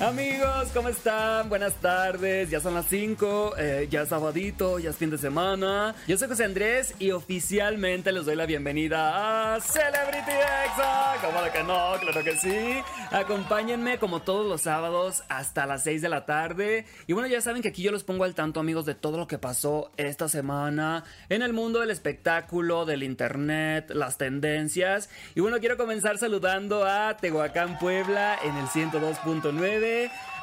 Amigos, ¿cómo están? Buenas tardes, ya son las 5, eh, ya es sabadito, ya es fin de semana. Yo soy José Andrés y oficialmente les doy la bienvenida a Celebrity Exa. ¿Cómo de que no? Claro que sí. Acompáñenme como todos los sábados hasta las 6 de la tarde. Y bueno, ya saben que aquí yo los pongo al tanto, amigos, de todo lo que pasó esta semana en el mundo del espectáculo, del internet, las tendencias. Y bueno, quiero comenzar saludando a Tehuacán, Puebla en el 102.9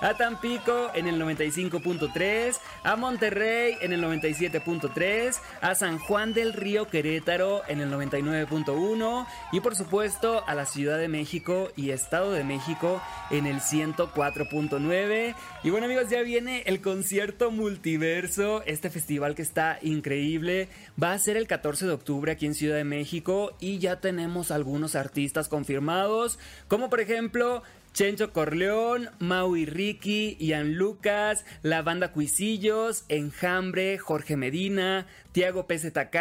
a Tampico en el 95.3, a Monterrey en el 97.3, a San Juan del Río Querétaro en el 99.1 y por supuesto a la Ciudad de México y Estado de México en el 104.9. Y bueno amigos, ya viene el concierto multiverso, este festival que está increíble. Va a ser el 14 de octubre aquí en Ciudad de México y ya tenemos algunos artistas confirmados, como por ejemplo Chencho Corleón, Maui Ricky, Ian Lucas, la banda Cuisillos, Enjambre, Jorge Medina, Tiago PZK,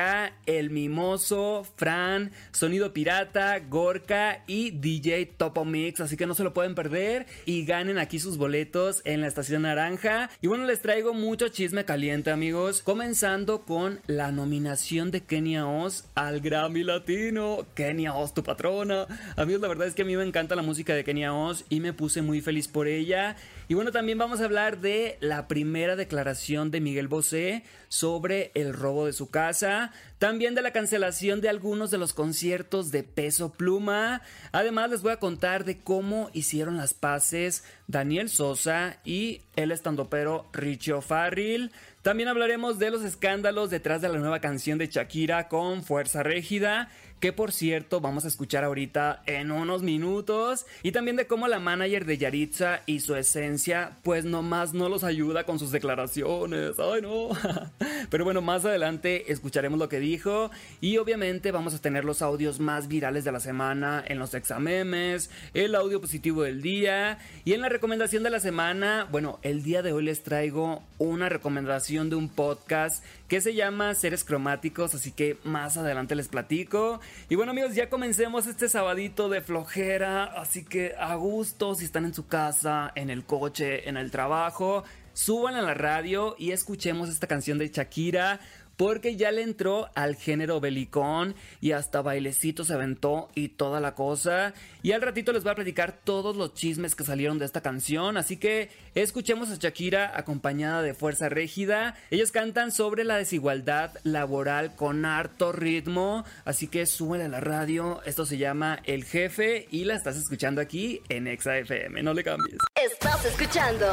El Mimoso, Fran, Sonido Pirata, Gorka y DJ Topo Mix. Así que no se lo pueden perder y ganen aquí sus boletos en la estación naranja. Y bueno, les traigo mucho chisme caliente, amigos. Comenzando con la nominación de Kenia Oz al Grammy Latino. Kenia Oz, tu patrona. Amigos, la verdad es que a mí me encanta la música de Kenia Oz y me puse muy feliz por ella. Y bueno, también vamos a hablar de la primera declaración de Miguel Bosé sobre el robo de su casa, también de la cancelación de algunos de los conciertos de Peso Pluma. Además les voy a contar de cómo hicieron las paces Daniel Sosa y el estandopero Richie Farril. También hablaremos de los escándalos detrás de la nueva canción de Shakira con Fuerza Régida, que por cierto vamos a escuchar ahorita en unos minutos. Y también de cómo la manager de Yaritza y su esencia, pues nomás no los ayuda con sus declaraciones. Ay, no. Pero bueno, más adelante escucharemos lo que dijo. Y obviamente vamos a tener los audios más virales de la semana en los examemes, el audio positivo del día. Y en la recomendación de la semana, bueno, el día de hoy les traigo una recomendación de un podcast que se llama Seres Cromáticos, así que más adelante les platico. Y bueno amigos, ya comencemos este sabadito de flojera, así que a gusto si están en su casa, en el coche, en el trabajo, suban a la radio y escuchemos esta canción de Shakira porque ya le entró al género belicón y hasta bailecito se aventó y toda la cosa. Y al ratito les voy a platicar todos los chismes que salieron de esta canción, así que escuchemos a Shakira acompañada de Fuerza Régida. Ellos cantan sobre la desigualdad laboral con harto ritmo, así que súbele a la radio. Esto se llama El Jefe y la estás escuchando aquí en Exa FM, no le cambies. Estás escuchando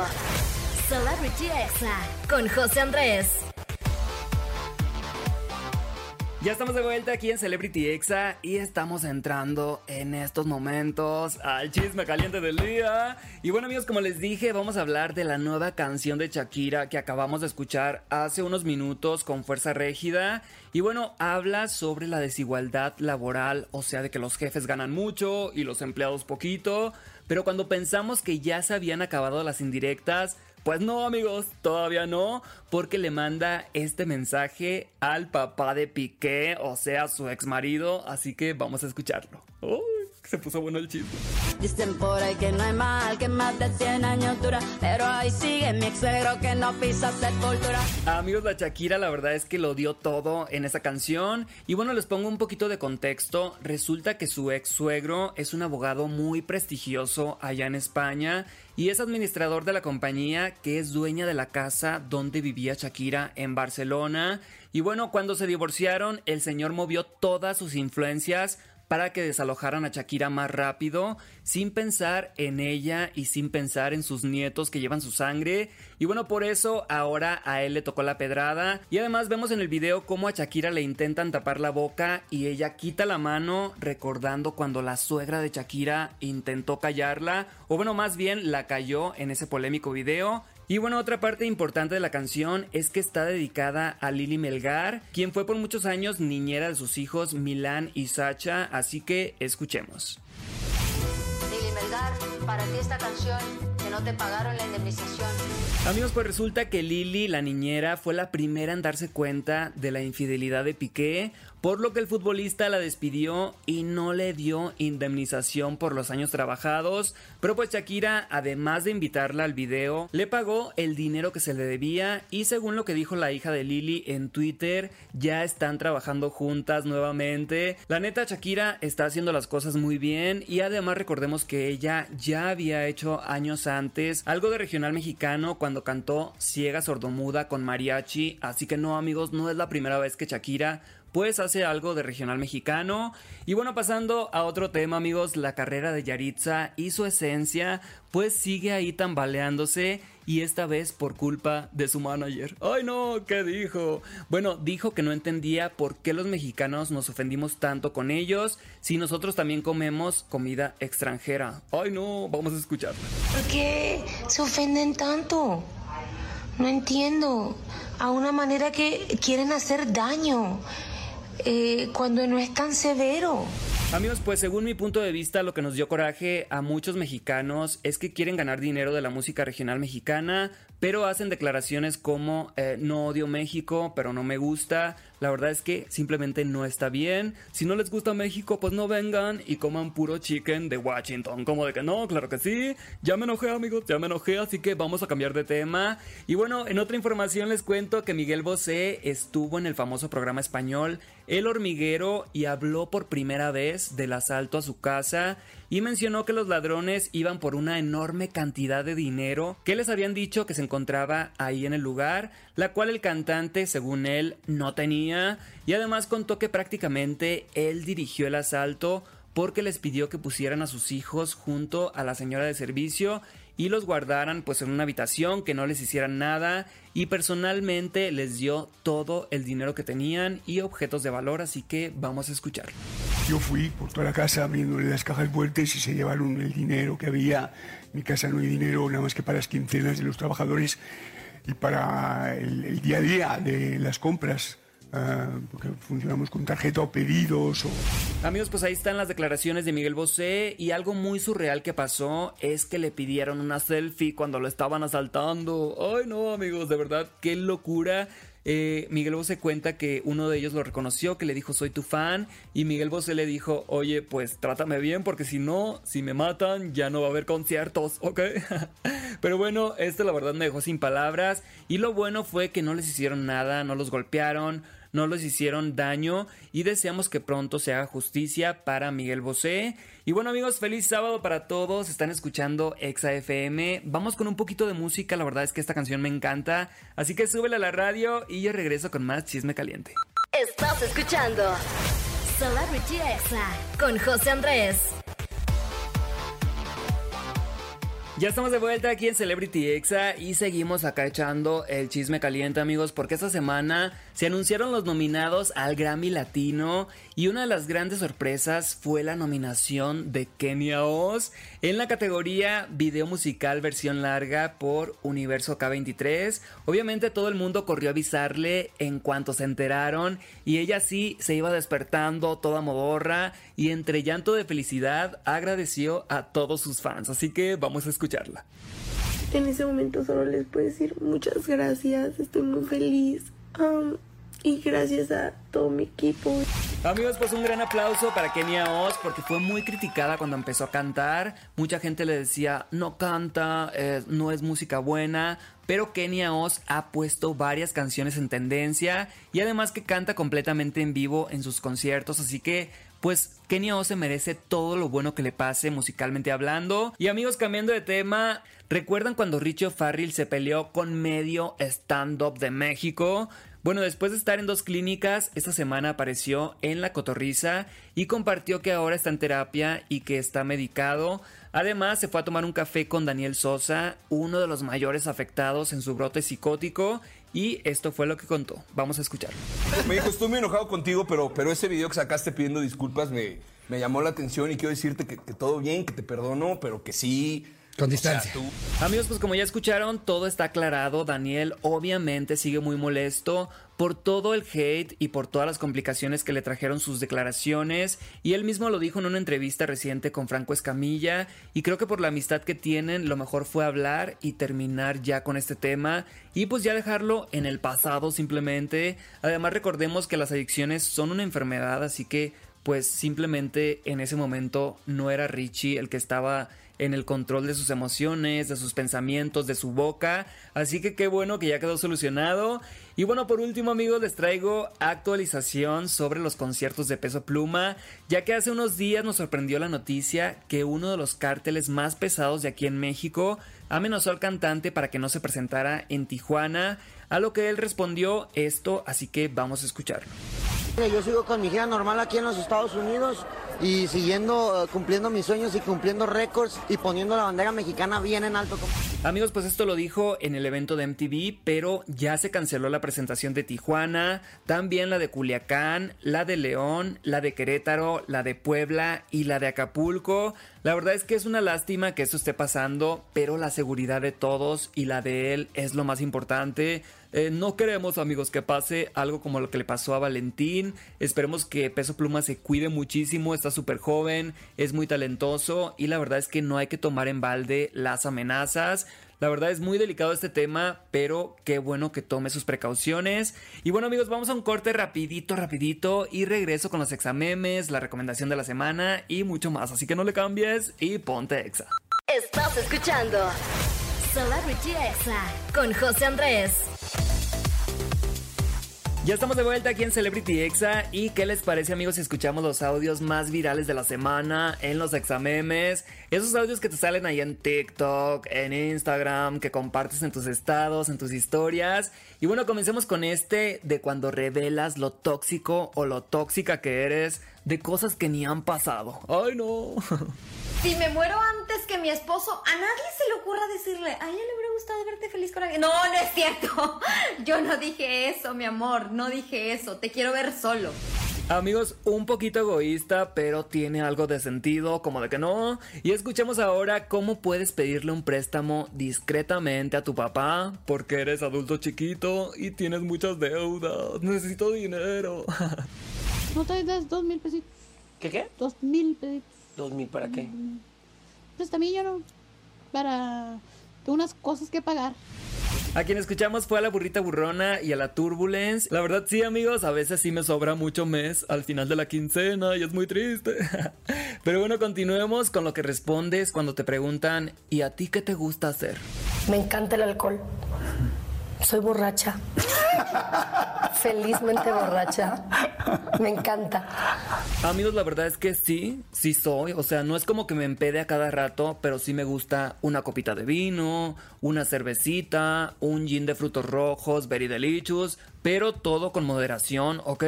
Celebrity Exa con José Andrés. Ya estamos de vuelta aquí en Celebrity Exa y estamos entrando en estos momentos al chisme caliente del día. Y bueno amigos, como les dije, vamos a hablar de la nueva canción de Shakira que acabamos de escuchar hace unos minutos con Fuerza Régida. Y bueno, habla sobre la desigualdad laboral, o sea, de que los jefes ganan mucho y los empleados poquito. Pero cuando pensamos que ya se habían acabado las indirectas, pues no, amigos, todavía no, porque le manda este mensaje al papá de Piqué, o sea, su ex marido, así que vamos a escucharlo. Uy, se puso bueno el chisme. Dicen por ahí que no hay mal, que más de 100 años dura, pero ahí sigue mi ex que no pisa sepultura. Amigos, la Shakira la verdad es que lo dio todo en esa canción. Y bueno, les pongo un poquito de contexto. Resulta que su ex suegro es un abogado muy prestigioso allá en España y es administrador de la compañía que es dueña de la casa donde vivía Shakira en Barcelona. Y bueno, cuando se divorciaron, el señor movió todas sus influencias para que desalojaran a Shakira más rápido, sin pensar en ella y sin pensar en sus nietos que llevan su sangre. Y bueno, por eso ahora a él le tocó la pedrada. Y además vemos en el video cómo a Shakira le intentan tapar la boca y ella quita la mano recordando cuando la suegra de Shakira intentó callarla, o bueno, más bien la cayó en ese polémico video. Y bueno, otra parte importante de la canción es que está dedicada a Lili Melgar, quien fue por muchos años niñera de sus hijos Milán y Sacha, así que escuchemos. Lili Melgar, para ti esta canción, que no te pagaron la indemnización Amigos, pues resulta que Lili, la niñera, fue la primera en darse cuenta de la infidelidad de Piqué por lo que el futbolista la despidió y no le dio indemnización por los años trabajados, pero pues Shakira, además de invitarla al video, le pagó el dinero que se le debía y según lo que dijo la hija de Lily en Twitter, ya están trabajando juntas nuevamente. La neta Shakira está haciendo las cosas muy bien y además recordemos que ella ya había hecho años antes algo de regional mexicano cuando cantó Ciega Sordomuda con mariachi, así que no amigos, no es la primera vez que Shakira pues hace algo de regional mexicano. Y bueno, pasando a otro tema, amigos, la carrera de Yaritza y su esencia, pues sigue ahí tambaleándose y esta vez por culpa de su manager. Ay no, ¿qué dijo? Bueno, dijo que no entendía por qué los mexicanos nos ofendimos tanto con ellos si nosotros también comemos comida extranjera. Ay no, vamos a escucharla. ¿Por qué se ofenden tanto? No entiendo. A una manera que quieren hacer daño. Eh, cuando no es tan severo. Amigos, pues según mi punto de vista, lo que nos dio coraje a muchos mexicanos es que quieren ganar dinero de la música regional mexicana, pero hacen declaraciones como eh, no odio México, pero no me gusta. La verdad es que simplemente no está bien. Si no les gusta México, pues no vengan y coman puro chicken de Washington. Como de que no, claro que sí. Ya me enojé, amigos, ya me enojé, así que vamos a cambiar de tema. Y bueno, en otra información les cuento que Miguel Bosé estuvo en el famoso programa español El Hormiguero y habló por primera vez del asalto a su casa y mencionó que los ladrones iban por una enorme cantidad de dinero que les habían dicho que se encontraba ahí en el lugar, la cual el cantante, según él, no tenía, y además contó que prácticamente él dirigió el asalto porque les pidió que pusieran a sus hijos junto a la señora de servicio y los guardaran pues en una habitación, que no les hicieran nada y personalmente les dio todo el dinero que tenían y objetos de valor, así que vamos a escuchar. Yo fui por toda la casa abriéndole las cajas fuertes y se llevaron el dinero que había. En mi casa no hay dinero nada más que para las quincenas de los trabajadores y para el día a día de las compras Ah, porque funcionamos con tarjeta o pedidos. O... Amigos, pues ahí están las declaraciones de Miguel Bosé y algo muy surreal que pasó es que le pidieron una selfie cuando lo estaban asaltando. Ay no, amigos, de verdad, qué locura. Eh, Miguel Bosé cuenta que uno de ellos lo reconoció, que le dijo soy tu fan y Miguel Bosé le dijo, oye, pues trátame bien porque si no, si me matan ya no va a haber conciertos, ¿ok? Pero bueno, esto la verdad me dejó sin palabras y lo bueno fue que no les hicieron nada, no los golpearon, no les hicieron daño y deseamos que pronto se haga justicia para Miguel Bosé. Y bueno amigos, feliz sábado para todos, están escuchando Exa FM. Vamos con un poquito de música, la verdad es que esta canción me encanta, así que súbele a la radio y yo regreso con más chisme caliente. Estás escuchando Celebrity Exa con José Andrés. Ya estamos de vuelta aquí en Celebrity Exa y seguimos acá echando el chisme caliente amigos porque esta semana se anunciaron los nominados al Grammy Latino y una de las grandes sorpresas fue la nominación de Kenia Oz en la categoría Video Musical Versión Larga por Universo K23. Obviamente todo el mundo corrió a avisarle en cuanto se enteraron y ella sí se iba despertando toda modorra y entre llanto de felicidad agradeció a todos sus fans. Así que vamos a escucharla. En ese momento solo les puedo decir muchas gracias, estoy muy feliz. y gracias a todo mi equipo. Amigos, pues un gran aplauso para Kenia Oz porque fue muy criticada cuando empezó a cantar. Mucha gente le decía, no canta, eh, no es música buena. Pero Kenia Oz ha puesto varias canciones en tendencia y además que canta completamente en vivo en sus conciertos. Así que pues Kenia O se merece todo lo bueno que le pase musicalmente hablando. Y amigos, cambiando de tema, ¿recuerdan cuando Richo Farrell se peleó con medio stand-up de México? Bueno, después de estar en dos clínicas, esta semana apareció en La Cotorriza y compartió que ahora está en terapia y que está medicado. Además, se fue a tomar un café con Daniel Sosa, uno de los mayores afectados en su brote psicótico, y esto fue lo que contó. Vamos a escucharlo. Me dijo, estoy muy enojado contigo, pero, pero ese video que sacaste pidiendo disculpas me, me llamó la atención y quiero decirte que, todo bien, que te perdono, pero que sí, Con distancia. Amigos, pues como ya escucharon, todo está aclarado. Daniel obviamente sigue muy molesto por todo el hate y por todas las complicaciones que le trajeron sus declaraciones. Y él mismo lo dijo en una entrevista reciente con Franco Escamilla. Y creo que por la amistad que tienen, lo mejor fue hablar y terminar ya con este tema. Y pues ya dejarlo en el pasado simplemente. Además recordemos que las adicciones son una enfermedad, así que pues simplemente en ese momento no era Richie el que estaba en el control de sus emociones, de sus pensamientos, de su boca. Así que qué bueno que ya quedó solucionado. Y bueno, por último amigos, les traigo actualización sobre los conciertos de peso pluma, ya que hace unos días nos sorprendió la noticia que uno de los cárteles más pesados de aquí en México amenazó al cantante para que no se presentara en Tijuana, a lo que él respondió esto, así que vamos a escucharlo. Yo sigo con mi gira normal aquí en los Estados Unidos y siguiendo, eh, cumpliendo mis sueños y cumpliendo récords y poniendo la bandera mexicana bien en alto. Amigos, pues esto lo dijo en el evento de MTV, pero ya se canceló la presentación de Tijuana, también la de Culiacán, la de León, la de Querétaro, la de Puebla y la de Acapulco. La verdad es que es una lástima que esto esté pasando, pero la seguridad de todos y la de él es lo más importante. Eh, no queremos, amigos, que pase algo como lo que le pasó a Valentín. Esperemos que Peso Pluma se cuide muchísimo. Está súper joven, es muy talentoso y la verdad es que no hay que tomar en balde las amenazas. La verdad es muy delicado este tema, pero qué bueno que tome sus precauciones. Y bueno amigos, vamos a un corte rapidito, rapidito y regreso con los examemes, la recomendación de la semana y mucho más. Así que no le cambies y ponte exa. Estás escuchando Celebrity Exa con José Andrés. Ya estamos de vuelta aquí en Celebrity Exa y ¿qué les parece amigos si escuchamos los audios más virales de la semana en los examemes? Esos audios que te salen ahí en TikTok, en Instagram, que compartes en tus estados, en tus historias. Y bueno, comencemos con este de cuando revelas lo tóxico o lo tóxica que eres de cosas que ni han pasado. Ay no. Si me muero antes que mi esposo, a nadie se le ocurra decirle, a ella le hubiera gustado verte feliz con alguien. No, no es cierto. Yo no dije eso, mi amor. No dije eso. Te quiero ver solo. Amigos, un poquito egoísta, pero tiene algo de sentido, como de que no. Y escuchemos ahora cómo puedes pedirle un préstamo discretamente a tu papá, porque eres adulto chiquito y tienes muchas deudas. Necesito dinero. ¿No te das dos mil pesitos? ¿Qué qué? Dos mil pesitos. ¿Dos mil para qué? Prestamillo, ¿no? Para unas cosas que pagar. A quien escuchamos fue a la burrita burrona y a la turbulence. La verdad sí amigos, a veces sí me sobra mucho mes al final de la quincena y es muy triste. Pero bueno, continuemos con lo que respondes cuando te preguntan ¿y a ti qué te gusta hacer? Me encanta el alcohol. Soy borracha. Felizmente borracha. Me encanta. Amigos, la verdad es que sí, sí soy. O sea, no es como que me empede a cada rato, pero sí me gusta una copita de vino, una cervecita, un gin de frutos rojos, very delicious, pero todo con moderación, ¿ok?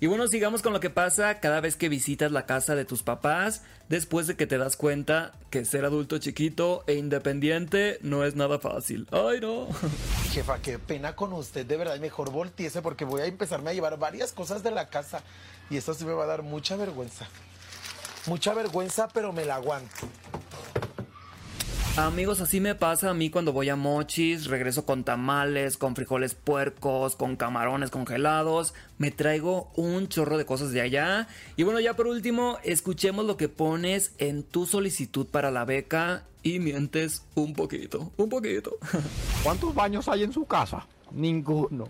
Y bueno, sigamos con lo que pasa cada vez que visitas la casa de tus papás, después de que te das cuenta que ser adulto chiquito e independiente no es nada fácil. ¡Ay, no! Jefa, qué pena con usted, de verdad, mejor volteese porque voy a empezarme a llevar varias cosas de la casa y esto sí me va a dar mucha vergüenza. Mucha vergüenza, pero me la aguanto. Amigos, así me pasa a mí cuando voy a Mochis, regreso con tamales, con frijoles puercos, con camarones congelados, me traigo un chorro de cosas de allá. Y bueno, ya por último, escuchemos lo que pones en tu solicitud para la beca y mientes un poquito, un poquito. ¿Cuántos baños hay en su casa? Ninguno.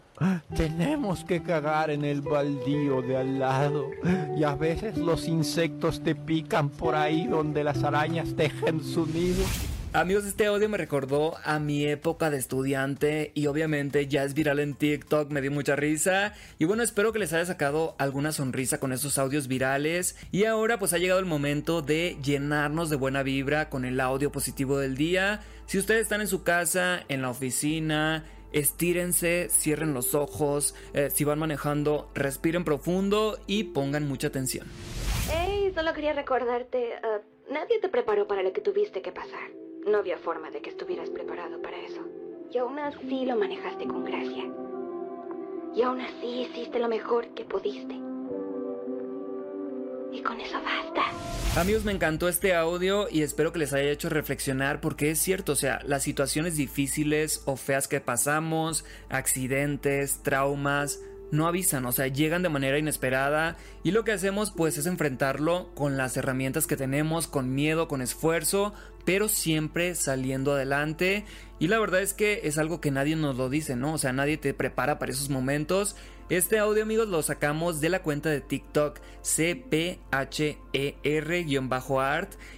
Tenemos que cagar en el baldío de al lado. Y a veces los insectos te pican por ahí donde las arañas tejen su nido. Amigos, este audio me recordó a mi época de estudiante y obviamente ya es viral en TikTok, me dio mucha risa y bueno, espero que les haya sacado alguna sonrisa con estos audios virales y ahora pues ha llegado el momento de llenarnos de buena vibra con el audio positivo del día. Si ustedes están en su casa, en la oficina, estírense, cierren los ojos, eh, si van manejando, respiren profundo y pongan mucha atención. Hey, solo quería recordarte, uh, nadie te preparó para lo que tuviste que pasar. No había forma de que estuvieras preparado para eso. Y aún así lo manejaste con gracia. Y aún así hiciste lo mejor que pudiste. Y con eso basta. Amigos, me encantó este audio y espero que les haya hecho reflexionar porque es cierto, o sea, las situaciones difíciles o feas que pasamos, accidentes, traumas, no avisan, o sea, llegan de manera inesperada y lo que hacemos pues es enfrentarlo con las herramientas que tenemos, con miedo, con esfuerzo, pero siempre saliendo adelante y la verdad es que es algo que nadie nos lo dice, ¿no? O sea, nadie te prepara para esos momentos. Este audio amigos lo sacamos de la cuenta de TikTok CPHER-art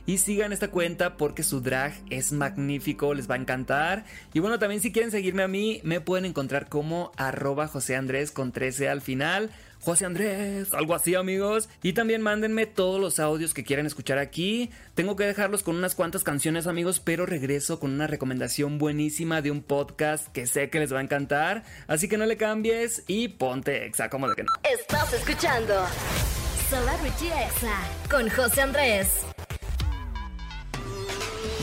y sigan esta cuenta porque su drag es magnífico, les va a encantar. Y bueno, también si quieren seguirme a mí, me pueden encontrar como arroba José Andrés con 13 al final. José Andrés, algo así amigos. Y también mándenme todos los audios que quieran escuchar aquí. Tengo que dejarlos con unas cuantas canciones amigos, pero regreso con una recomendación buenísima de un podcast que sé que les va a encantar. Así que no le cambies y ponte exa, como de que no. Estás escuchando Celebrity Exa con José Andrés.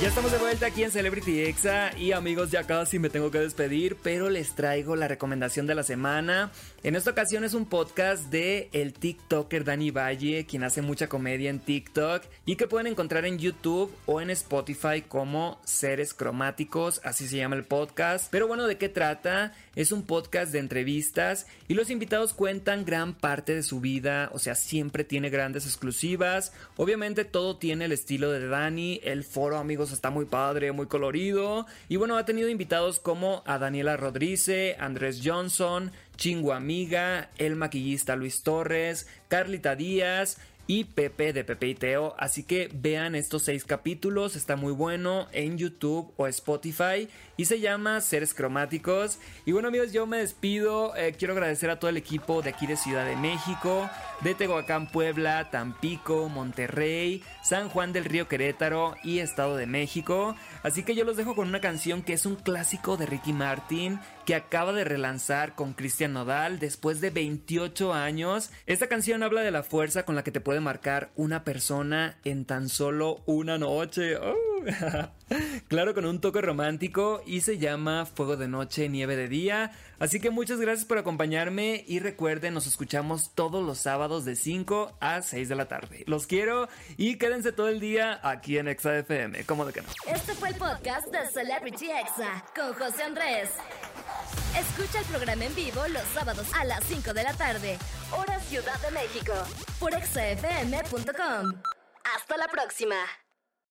Ya estamos de vuelta aquí en Celebrity Exa y amigos ya casi me tengo que despedir, pero les traigo la recomendación de la semana. En esta ocasión es un podcast de el TikToker Dani Valle, quien hace mucha comedia en TikTok y que pueden encontrar en YouTube o en Spotify como Seres Cromáticos, así se llama el podcast. Pero bueno, ¿de qué trata? Es un podcast de entrevistas y los invitados cuentan gran parte de su vida, o sea, siempre tiene grandes exclusivas. Obviamente todo tiene el estilo de Dani, el foro amigos está muy padre, muy colorido. Y bueno, ha tenido invitados como a Daniela Rodríguez, Andrés Johnson, Chingo Amiga, el maquillista Luis Torres, Carlita Díaz y Pepe de Pepe y Teo. Así que vean estos seis capítulos, está muy bueno en YouTube o Spotify y se llama Seres Cromáticos. Y bueno amigos, yo me despido, eh, quiero agradecer a todo el equipo de aquí de Ciudad de México, de Tehuacán, Puebla, Tampico, Monterrey, San Juan del Río Querétaro y Estado de México. Así que yo los dejo con una canción que es un clásico de Ricky Martin que acaba de relanzar con Cristian Nodal después de 28 años. Esta canción habla de la fuerza con la que te puede marcar una persona en tan solo una noche. Oh. claro, con un toque romántico y se llama Fuego de Noche, Nieve de Día. Así que muchas gracias por acompañarme y recuerden, nos escuchamos todos los sábados de 5 a 6 de la tarde. Los quiero y quédense todo el día aquí en Exa FM. ¿Cómo de que? Este fue el podcast de Celebrity Exa con José Andrés. Escucha el programa en vivo los sábados a las 5 de la tarde, hora Ciudad de México, por exafm.com. Hasta la próxima.